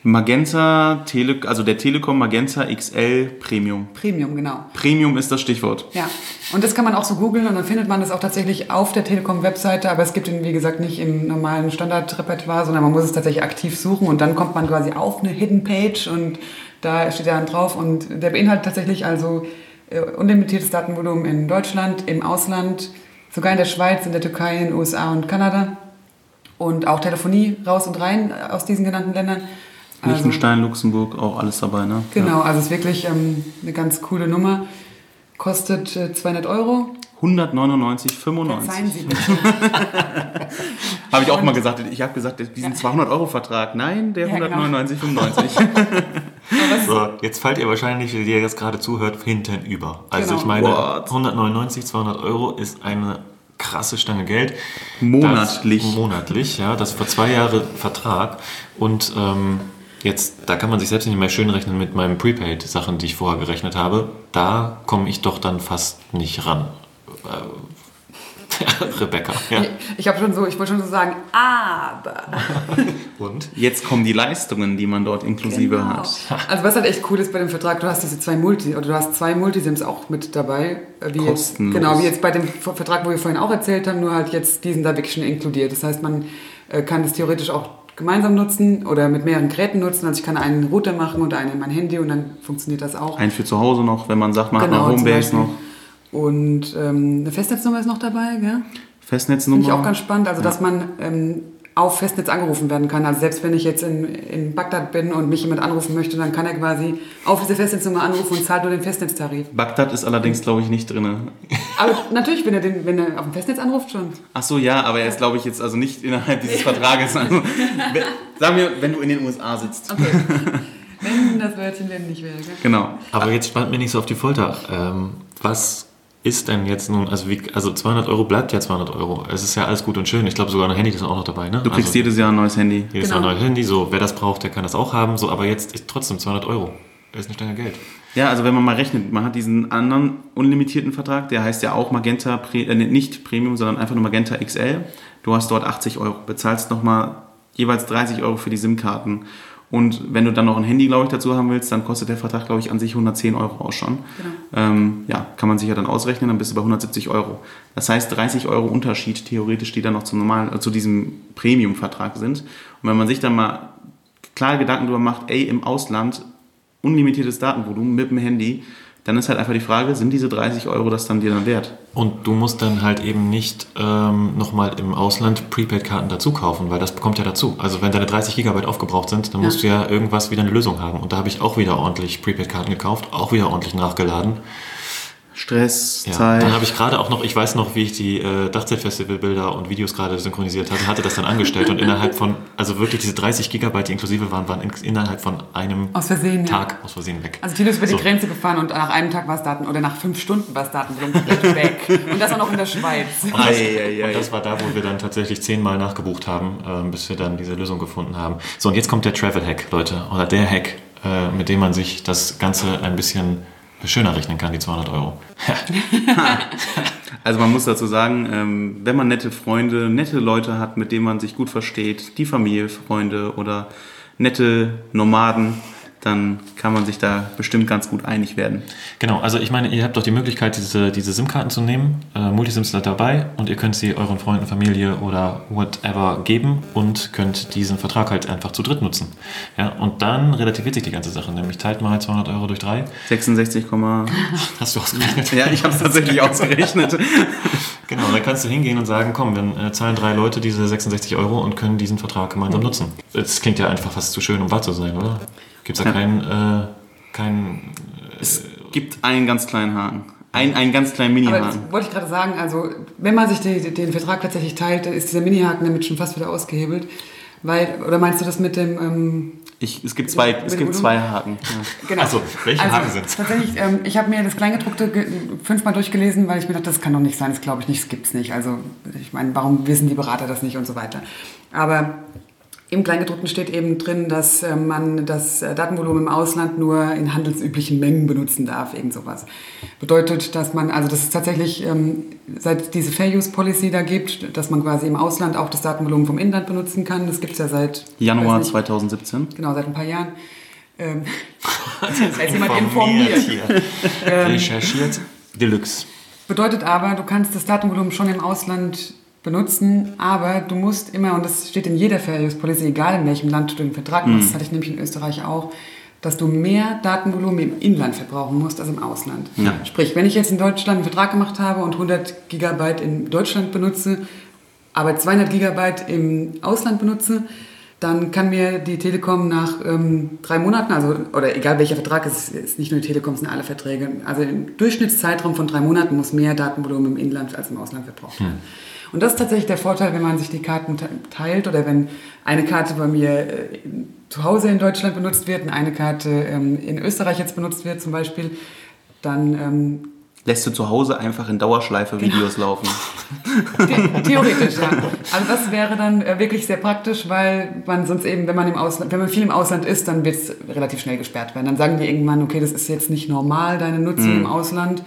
Magenta, Tele, also der Telekom Magenta XL Premium. Premium, genau. Premium ist das Stichwort. Ja, und das kann man auch so googeln und dann findet man das auch tatsächlich auf der Telekom-Webseite, aber es gibt ihn, wie gesagt, nicht im normalen Standardrepertoire, sondern man muss es tatsächlich aktiv suchen und dann kommt man quasi auf eine Hidden Page und da steht er dann drauf und der beinhaltet tatsächlich also äh, unlimitiertes Datenvolumen in Deutschland, im Ausland, sogar in der Schweiz, in der Türkei, in den USA und Kanada und auch Telefonie raus und rein aus diesen genannten Ländern. Also- Liechtenstein, Luxemburg, auch alles dabei, ne? Genau, also es ist wirklich ähm, eine ganz coole Nummer. Kostet äh, 200 Euro. 199,95. Verzeihen Sie bitte. Habe ich auch mal gesagt. Ich habe gesagt, diesen 200-Euro-Vertrag. Nein, der Ja, genau. 199,95. So, jetzt fallt ihr wahrscheinlich, die ihr jetzt gerade zuhört, hinten über. Also Genau. ich meine, What? 199, 200 Euro ist eine krasse Stange Geld. Monatlich. Das, monatlich, ja. Das war zwei Jahre Vertrag. Und ähm, jetzt, da kann man sich selbst nicht mehr schön rechnen mit meinen Prepaid-Sachen, die ich vorher gerechnet habe. Da komme ich doch dann fast nicht ran. Rebecca, ja. Ich, habe schon so, ich wollte schon so sagen, aber. Und? Jetzt kommen die Leistungen, die man dort inklusive Genau. hat. Also was halt echt cool ist bei dem Vertrag, du hast diese zwei Multi oder du hast zwei Multisims auch mit dabei. äh, Wie jetzt, genau, wie jetzt bei dem Ver- Vertrag, wo wir vorhin auch erzählt haben, nur halt jetzt diesen da wirklich schon inkludiert. Das heißt, man äh, kann das theoretisch auch gemeinsam nutzen oder mit mehreren Geräten nutzen. Also ich kann einen Router machen und einen in mein Handy und dann funktioniert das auch. Ein für zu Hause noch, wenn man sagt, man hat Genau, eine zum Homebase noch. Und ähm, eine Festnetznummer ist noch dabei, gell? Festnetznummer. Finde ich auch ganz spannend, also dass man ähm, auf Festnetz angerufen werden kann. Also selbst wenn ich jetzt in, in Bagdad bin und mich jemand anrufen möchte, dann kann er quasi auf diese Festnetznummer anrufen und zahlt nur den Festnetztarif. Bagdad ist allerdings, glaube ich, nicht drin. Aber natürlich, wenn er, den, wenn er auf dem Festnetz anruft, schon. Ach so, ja, aber er ist, glaube ich, jetzt also nicht innerhalb dieses Vertrages. Also, wenn- sagen wir, wenn du in den USA sitzt. Okay. wenn das Wörtchen denn nicht wäre. Gell? Genau. Aber jetzt spannt mir nicht so auf die Folter. Ähm, was ist denn jetzt nun, also, wie, also 200 Euro bleibt ja 200 Euro. Es ist ja alles gut und schön. Ich glaube, sogar ein Handy ist auch noch dabei, ne? Du kriegst also, jedes Jahr ein neues Handy. jedes Genau. Jahr ein neues Handy. So, wer das braucht, der kann das auch haben. So, aber jetzt ist trotzdem 200 Euro. Das ist eine Stange Geld. Ja, also wenn man mal rechnet, man hat diesen anderen unlimitierten Vertrag, der heißt ja auch Magenta, Pre äh, nicht Premium, sondern einfach nur Magenta XL. Du hast dort 80 Euro, bezahlst nochmal jeweils 30 Euro für die SIM-Karten. Und wenn du dann noch ein Handy, glaube ich, dazu haben willst, dann kostet der Vertrag, glaube ich, an sich 110 Euro auch schon. Ähm, ja, kann man sich ja dann ausrechnen, dann bist du bei 170 Euro. Das heißt, 30 Euro Unterschied theoretisch, die dann noch zum normalen, äh, zu diesem Premium-Vertrag sind. Und wenn man sich dann mal klar Gedanken darüber macht, ey, im Ausland unlimitiertes Datenvolumen mit dem Handy, dann ist halt einfach die Frage, sind diese 30 Euro das dann dir dann wert? Und du musst dann halt eben nicht ähm, nochmal im Ausland Prepaid-Karten dazu kaufen, weil das kommt ja dazu. Also wenn deine 30 Gigabyte aufgebraucht sind, dann musst du ja irgendwas wieder eine Lösung haben. Und da habe ich auch wieder ordentlich Prepaid-Karten gekauft, auch wieder ordentlich nachgeladen. Stress, Ja, Zeit. dann habe ich gerade auch noch, ich weiß noch, wie ich die äh, Dachzeit-Festival-Bilder und Videos gerade synchronisiert hatte, hatte das dann angestellt und innerhalb von, also wirklich diese 30 Gigabyte, die inklusive waren, waren in, innerhalb von einem Aus Versehen, ja. Tag aus Versehen weg. Also Tino ist über So. die Grenze gefahren und nach einem Tag war es Daten oder nach fünf Stunden war es komplett weg. Und das auch noch in der Schweiz. Und das, Ei, ei, ei. und das war da, wo wir dann tatsächlich zehnmal nachgebucht haben, ähm, bis wir dann diese Lösung gefunden haben. So, und jetzt kommt der Travel-Hack, Leute. Oder der Hack, äh, mit dem man sich das Ganze ein bisschen schöner rechnen kann, die 200 Euro. Also man muss dazu sagen, ähm, wenn man nette Freunde, nette Leute hat, mit denen man sich gut versteht, die Familie, Freunde oder nette Nomaden, dann kann man sich da bestimmt ganz gut einig werden. Genau, also ich meine, ihr habt doch die Möglichkeit, diese, diese SIM-Karten zu nehmen. Äh, Multisims sind dabei und ihr könnt sie euren Freunden, Familie oder whatever geben und könnt diesen Vertrag halt einfach zu dritt nutzen. Ja, und dann relativiert sich die ganze Sache, nämlich teilt mal 200 Euro durch drei. 66, Hast du ausgerechnet? ja, ich habe es tatsächlich ausgerechnet. Genau, dann kannst du hingehen und sagen, komm, dann äh, zahlen drei Leute diese 66 Euro und können diesen Vertrag gemeinsam nutzen. Das klingt ja einfach fast zu schön, um wahr zu sein, oder? Gibt es da Ja. keinen, äh, keinen Es gibt einen ganz kleinen Haken. Ein, einen ganz kleinen Mini-Haken. wollte ich gerade sagen, also wenn man sich die, den Vertrag tatsächlich teilt, dann ist dieser Mini-Haken damit schon fast wieder ausgehebelt. Weil, oder meinst du das mit dem... Ähm, Ich, es gibt zwei, es gibt zwei Haken. Ja. Genau. Also, welche also, Haken sind's? Tatsächlich, ähm, ich habe mir das Kleingedruckte ge- fünfmal durchgelesen, weil ich mir dachte, das kann doch nicht sein, das glaube ich nicht, das gibt's nicht. Also ich meine, warum wissen die Berater das nicht und so weiter. Aber im Kleingedruckten steht eben drin, dass äh, man das äh, Datenvolumen im Ausland nur in handelsüblichen Mengen benutzen darf, irgend sowas. Bedeutet, dass man, also das ist tatsächlich, ähm, seit diese Fair Use Policy da gibt, dass man quasi im Ausland auch das Datenvolumen vom Inland benutzen kann. Das gibt's ja seit Januar nicht, 2017. Genau, seit ein paar Jahren. Ähm, da ist jemand informiert. hier. Recherchiert. Deluxe. Bedeutet aber, du kannst das Datenvolumen schon im Ausland benutzen, aber du musst immer, und das steht in jeder Fair Use Policy, egal in welchem Land du den Vertrag machst, das hatte ich nämlich in Österreich auch, dass du mehr Datenvolumen im Inland verbrauchen musst als im Ausland. Sprich, wenn ich jetzt in Deutschland einen Vertrag gemacht habe und 100 Gigabyte in Deutschland benutze, aber 200 Gigabyte im Ausland benutze, dann kann mir die Telekom nach ähm, drei Monaten, also oder egal welcher Vertrag, es ist, ist nicht nur die Telekom, es sind alle Verträge, also im Durchschnittszeitraum von drei Monaten muss mehr Datenvolumen im Inland als im Ausland verbraucht werden. Und das ist tatsächlich der Vorteil, wenn man sich die Karten te- teilt oder wenn eine Karte bei mir äh, zu Hause in Deutschland benutzt wird und eine Karte ähm, in Österreich jetzt benutzt wird zum Beispiel, dann ähm, Lässt du zu Hause einfach in Dauerschleife Videos laufen. The theoretisch, ja. Also das wäre dann äh, wirklich sehr praktisch, weil man sonst eben, wenn man im Ausland, wenn man viel im Ausland ist, dann wird es relativ schnell gesperrt werden. Dann sagen die irgendwann, okay, das ist jetzt nicht normal, deine Nutzung im Ausland.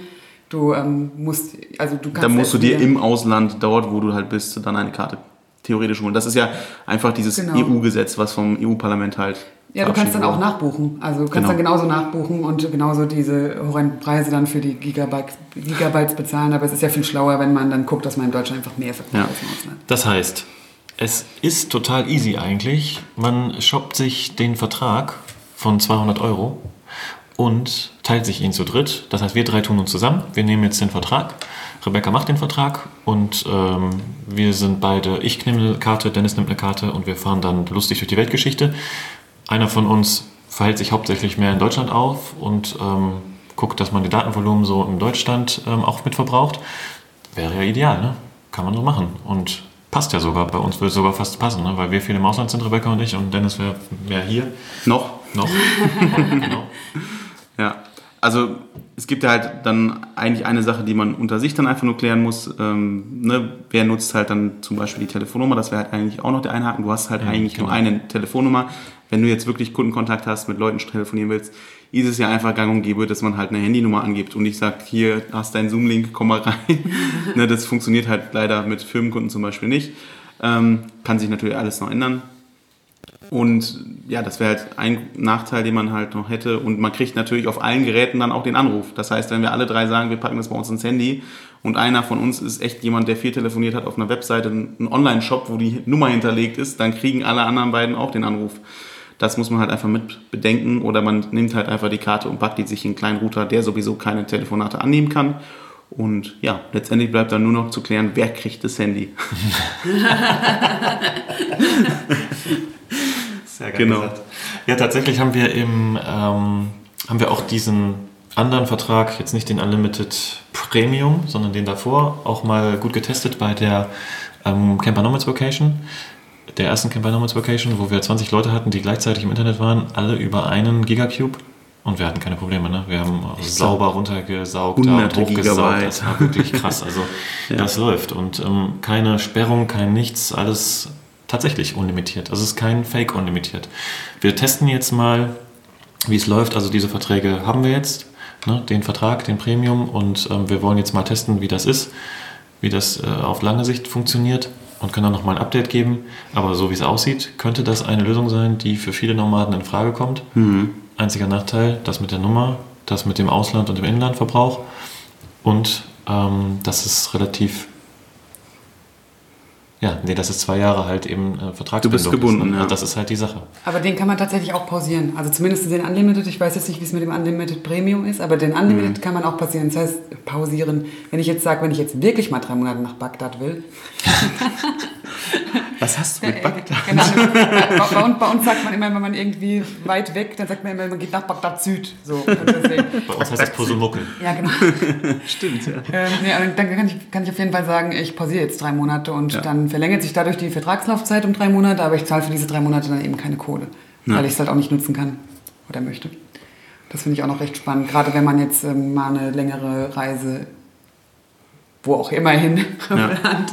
Du ähm, musst, also du kannst. Dann musst du dir im Ausland, dort wo du halt bist, dann eine Karte theoretisch holen. Das ist ja einfach dieses Genau. EU-Gesetz, was vom EU-Parlament halt. Ja, du kannst dann auch nachbuchen. Also du kannst Genau. dann genauso nachbuchen und genauso diese horrenden Preise dann für die Gigabyte, Gigabytes bezahlen. Aber es ist ja viel schlauer, wenn man dann guckt, dass man in Deutschland einfach mehr verbraucht Ja. als im Ausland. Das heißt, es ist total easy eigentlich. Man shoppt sich den Vertrag von 200 Euro und teilt sich ihn zu dritt. Das heißt, wir drei tun uns zusammen. Wir nehmen jetzt den Vertrag. Rebecca macht den Vertrag und ähm, wir sind beide, ich nehme eine Karte, Dennis nimmt eine Karte und wir fahren dann lustig durch die Weltgeschichte. Einer von uns verhält sich hauptsächlich mehr in Deutschland auf und ähm, guckt, dass man die Datenvolumen so in Deutschland ähm, auch mit verbraucht. Wäre ja ideal, ne? Kann man so machen. Und passt ja sogar. Bei uns würde es sogar fast passen, ne? weil wir viel im Ausland sind, Rebecca und ich, und Dennis wäre wär hier Noch? noch. genau. Ja. also es gibt ja halt dann eigentlich eine Sache, die man unter sich dann einfach nur klären muss. Ähm, ne? Wer nutzt halt dann zum Beispiel die Telefonnummer? Das wäre halt eigentlich auch noch der Einhaken. Du hast halt Ja, eigentlich nur genau. eine Telefonnummer. Wenn du jetzt wirklich Kundenkontakt hast, mit Leuten telefonieren willst, ist es ja einfach gang und gäbe, dass man halt eine Handynummer angibt und ich sage, hier hast deinen Zoom-Link, komm mal rein. ne, das funktioniert halt leider mit Firmenkunden zum Beispiel nicht. Ähm, kann sich natürlich alles noch ändern. Und ja, das wäre halt ein Nachteil, den man halt noch hätte. Und man kriegt natürlich auf allen Geräten dann auch den Anruf. Das heißt, wenn wir alle drei sagen, wir packen das bei uns ins Handy und einer von uns ist echt jemand, der viel telefoniert hat auf einer Webseite, ein Online-Shop, wo die Nummer hinterlegt ist, dann kriegen alle anderen beiden auch den Anruf. Das muss man halt einfach mit bedenken oder man nimmt halt einfach die Karte und packt die sich in einen kleinen Router, der sowieso keine Telefonate annehmen kann. Und ja, letztendlich bleibt dann nur noch zu klären, wer kriegt das Handy. Sehr geil Genau. gesagt. Ja, tatsächlich haben wir im ähm, haben wir auch diesen anderen Vertrag, jetzt nicht den Unlimited Premium, sondern den davor, auch mal gut getestet bei der ähm, Camper Nomads Vacation. Der ersten Camper Nomads Vacation, wo wir 20 Leute hatten, die gleichzeitig im Internet waren, alle über einen Gigacube. Und wir hatten keine Probleme, ne? Wir haben sauber runtergesaugt, da und hochgesaugt. Gigabyte. Das war wirklich krass. Also das läuft. Und ähm, keine Sperrung, kein nichts, alles tatsächlich unlimitiert. Also es ist kein Fake unlimitiert. Wir testen jetzt mal, wie es läuft. Also diese Verträge haben wir jetzt, ne? den Vertrag, den Premium. Und ähm, wir wollen jetzt mal testen, wie das ist, wie das äh, auf lange Sicht funktioniert und können dann nochmal ein Update geben. Aber so wie es aussieht, könnte das eine Lösung sein, die für viele Nomaden in Frage kommt. Einziger Nachteil, das mit der Nummer, das mit dem Ausland- und dem Inlandverbrauch und ähm, das ist relativ, ja, nee, das ist zwei Jahre halt eben äh, Vertragsbindung. gebunden, ist, ne? ja. Das ist halt die Sache. Aber den kann man tatsächlich auch pausieren. Also zumindest den Unlimited. Ich weiß jetzt nicht, wie es mit dem Unlimited Premium ist, aber den Unlimited kann man auch pausieren. Das heißt, pausieren. Wenn ich jetzt sage, wenn ich jetzt wirklich mal drei Monate nach Bagdad will. Was hast du mit Bagdad? Genau. bei, uns, bei uns sagt man immer, wenn man irgendwie weit weg, dann sagt man immer, man geht nach Bagdad Süd. So. Bei uns heißt das Puzzlemuckel. ja, genau. Stimmt, ja. Ähm, nee, aber dann kann ich, kann ich auf jeden Fall sagen, ich pausiere jetzt drei Monate und Ja. dann verlängert sich dadurch die Vertragslaufzeit um drei Monate, aber ich zahle für diese drei Monate dann eben keine Kohle, weil ich es halt auch nicht nutzen kann oder möchte. Das finde ich auch noch recht spannend, gerade wenn man jetzt ähm, mal eine längere Reise, wo auch immer hin, plant.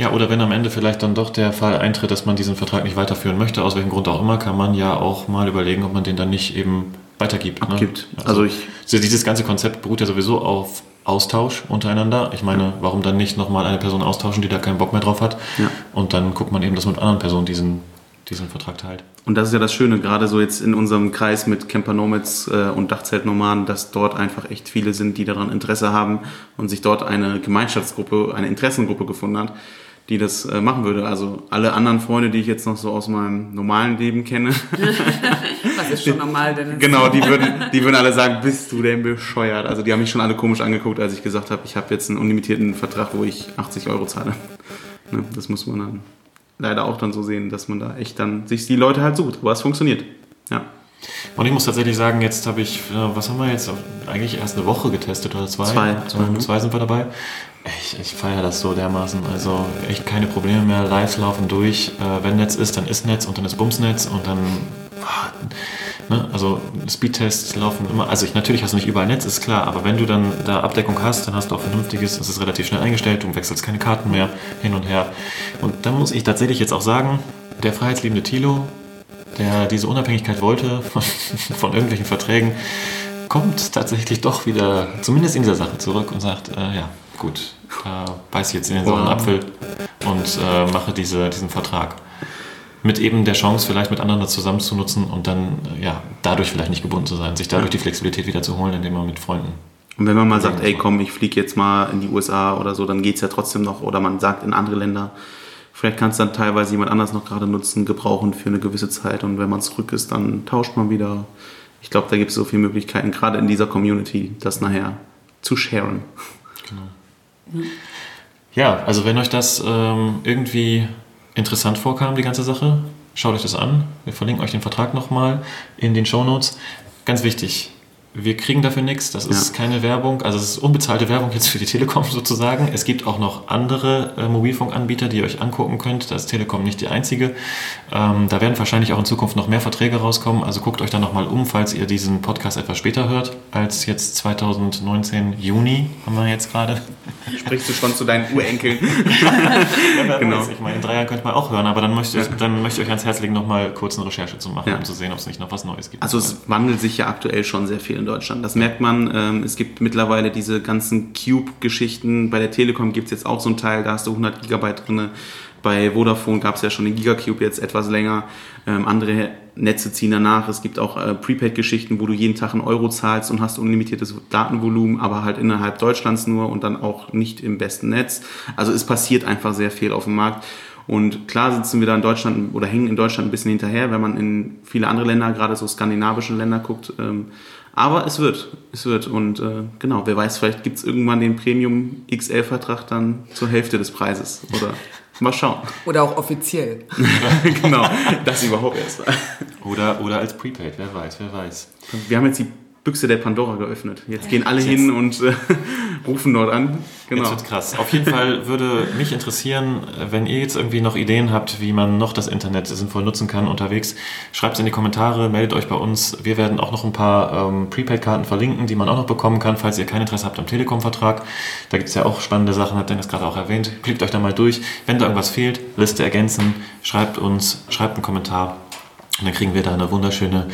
Ja, oder wenn am Ende vielleicht dann doch der Fall eintritt, dass man diesen Vertrag nicht weiterführen möchte, aus welchem Grund auch immer, kann man ja auch mal überlegen, ob man den dann nicht eben weitergibt. Abgibt. Ne? Also ich- dieses ganze Konzept beruht ja sowieso auf Austausch untereinander. Ich meine, warum dann nicht nochmal eine Person austauschen, die da keinen Bock mehr drauf hat? Ja. Und dann guckt man eben, dass man mit anderen Personen diesen, diesen Vertrag teilt. Und das ist ja das Schöne, gerade so jetzt in unserem Kreis mit Camper Nomads äh, und Dachzeltnomaden, dass dort einfach echt viele sind, die daran Interesse haben und sich dort eine Gemeinschaftsgruppe, eine Interessengruppe gefunden hat, die das äh, machen würde. Also alle anderen Freunde, die ich jetzt noch so aus meinem normalen Leben kenne, Was ist schon normal, denn genau, die würden, die würden alle sagen, bist du denn bescheuert? Also die haben mich schon alle komisch angeguckt, als ich gesagt habe, ich habe jetzt einen unlimitierten Vertrag, wo ich 80 Euro zahle. Ne, das muss man dann leider auch dann so sehen, dass man da echt dann sich die Leute halt sucht. Aber es funktioniert. Ja. Und ich muss tatsächlich sagen, jetzt habe ich, äh, was haben wir jetzt? Eigentlich erst eine Woche getestet oder zwei. Zwei, Zwei, ne? zwei sind wir dabei. Ich, ich feiere das so dermaßen. Also echt keine Probleme mehr. Lives laufen durch. Äh, wenn Netz ist, dann ist Netz und dann ist Bumsnetz und dann. ah, Ne? Also Speedtests laufen immer. Also ich, natürlich hast du nicht überall Netz, ist klar, aber wenn du dann da Abdeckung hast, dann hast du auch vernünftiges, es ist relativ schnell eingestellt, du wechselst keine Karten mehr hin und her. Und dann muss ich tatsächlich jetzt auch sagen, der freiheitsliebende Thilo, der diese Unabhängigkeit wollte von, von irgendwelchen Verträgen, kommt tatsächlich doch wieder, zumindest in dieser Sache zurück und sagt, äh, ja, gut, da beiß ich jetzt in den sauren Wow. Apfel und äh, mache diese, diesen Vertrag. Mit eben der Chance, vielleicht mit anderen das zusammen zu nutzen und dann, äh, ja, dadurch vielleicht nicht gebunden zu sein, sich dadurch die Flexibilität wieder zu holen, indem man mit Freunden. Und wenn man mal sagt, ey komm, ich fliege jetzt mal in die USA oder so, dann geht es ja trotzdem noch. Oder man sagt in andere Länder, vielleicht kann es dann teilweise jemand anders noch gerade nutzen, gebrauchen für eine gewisse Zeit. Und wenn man zurück ist, dann tauscht man wieder. Ich glaube, da gibt es so viele Möglichkeiten, gerade in dieser Community, das nachher zu sharen. Ja, also wenn euch das ähm, irgendwie interessant vorkam, die ganze Sache, schaut euch das an. Wir verlinken euch den Vertrag nochmal in den Shownotes. Ganz wichtig, Wir kriegen dafür nichts, das ist ja. keine Werbung, also es ist unbezahlte Werbung jetzt für die Telekom sozusagen. Es gibt auch noch andere äh, Mobilfunkanbieter, die ihr euch angucken könnt. Da ist Telekom nicht die einzige. Ähm, da werden wahrscheinlich auch in Zukunft noch mehr Verträge rauskommen. Also guckt euch da nochmal um, falls ihr diesen Podcast etwas später hört, als jetzt 2019 Juni haben wir jetzt gerade. Sprichst du schon zu deinen Urenkeln? ja, genau. Ich meine, in drei Jahren könnt ihr auch hören, aber dann möchte, ich, dann möchte ich euch ans Herz legen, nochmal kurz eine Recherche zu machen, ja. um zu sehen, ob es nicht noch was Neues gibt. Also es wandelt sich ja aktuell schon sehr viel in Deutschland. Das merkt man. Ähm, es gibt mittlerweile diese ganzen Cube-Geschichten. Bei der Telekom gibt es jetzt auch so einen Teil, da hast du 100 Gigabyte drin. Bei Vodafone gab es ja schon den Gigacube jetzt etwas länger. Ähm, andere Netze ziehen danach. Es gibt auch äh, Prepaid-Geschichten, wo du jeden Tag einen Euro zahlst und hast unlimitiertes Datenvolumen, aber halt innerhalb Deutschlands nur und dann auch nicht im besten Netz. Also es passiert einfach sehr viel auf dem Markt. Und klar sitzen wir da in Deutschland oder hängen in Deutschland ein bisschen hinterher, wenn man in viele andere Länder, gerade so skandinavische Länder guckt. Ähm, aber es wird, es wird. Und äh, genau, wer weiß, vielleicht gibt es irgendwann den Premium XL-Vertrag dann zur Hälfte des Preises. Oder mal schauen. Oder auch offiziell. genau, das überhaupt erst. Oder, oder als Prepaid, wer weiß, wer weiß. Wir haben jetzt die Büchse der Pandora geöffnet. Jetzt gehen alle Jetzt. hin und äh, rufen dort an. Genau. Jetzt wird krass. Auf jeden Fall würde mich interessieren, wenn ihr jetzt irgendwie noch Ideen habt, wie man noch das Internet sinnvoll nutzen kann unterwegs, schreibt es in die Kommentare, meldet euch bei uns. Wir werden auch noch ein paar ähm, Prepaid-Karten verlinken, die man auch noch bekommen kann, falls ihr kein Interesse habt am Telekom-Vertrag. Da gibt es ja auch spannende Sachen, hat Dennis gerade auch erwähnt. Klickt euch da mal durch. Wenn da irgendwas fehlt, Liste ergänzen, schreibt uns, schreibt einen Kommentar. Und dann kriegen wir da eine wunderschöne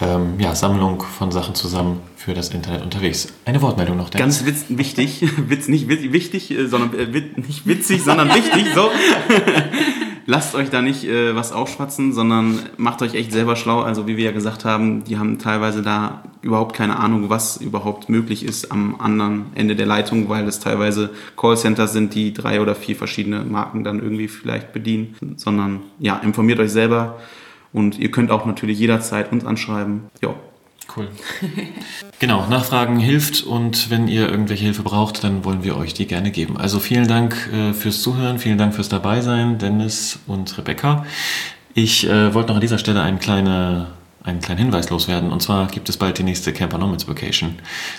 ähm, ja, Sammlung von Sachen zusammen für das Internet unterwegs. Eine Wortmeldung noch. Dennis. Ganz witz, wichtig, Witz nicht wichtig, äh, sondern äh, nicht witzig, sondern wichtig. So, lasst euch da nicht äh, was aufschwatzen, sondern macht euch echt selber schlau. Also wie wir ja gesagt haben, die haben teilweise da überhaupt keine Ahnung, was überhaupt möglich ist am anderen Ende der Leitung, weil es teilweise Callcenters sind, die drei oder vier verschiedene Marken dann irgendwie vielleicht bedienen. Sondern ja, informiert euch selber und ihr könnt auch natürlich jederzeit uns anschreiben. Ja. Cool. genau, Nachfragen hilft und wenn ihr irgendwelche Hilfe braucht, dann wollen wir euch die gerne geben. Also vielen Dank äh, fürs Zuhören, vielen Dank fürs Dabeisein, Dennis und Rebecca. Ich äh, wollte noch an dieser Stelle eine kleine einen kleinen Hinweis loswerden. Und zwar gibt es bald die nächste Camper Nomads Vacation.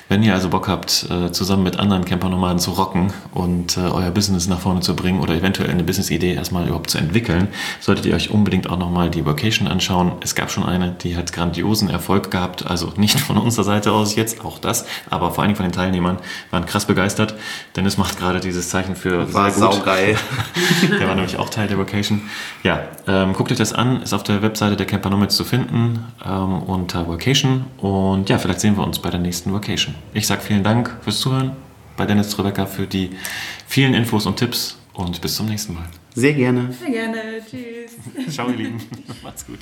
Wenn ihr also Bock habt, äh, zusammen mit anderen Camper Nomaden zu rocken und äh, euer Business nach vorne zu bringen oder eventuell eine Business-Idee erstmal überhaupt zu entwickeln, solltet ihr euch unbedingt auch nochmal die Vacation anschauen. Es gab schon eine, die hat grandiosen Erfolg gehabt. Also nicht von unserer Seite aus jetzt, auch das, aber vor allem von den Teilnehmern waren krass begeistert. Dennis macht gerade dieses Zeichen für war sehr gut. Saugeil. der war nämlich auch Teil der Vacation. Ja, ähm, guckt euch das an, ist auf der Webseite der Camper Nomads zu finden ähm, unter Vacation. Und ja, vielleicht sehen wir uns bei der nächsten Vacation. Ich sage vielen Dank fürs Zuhören, bei Dennis Rebecca für die vielen Infos und Tipps und bis zum nächsten Mal. Sehr gerne. Sehr gerne. Tschüss. Ciao, ihr Lieben. Macht's gut.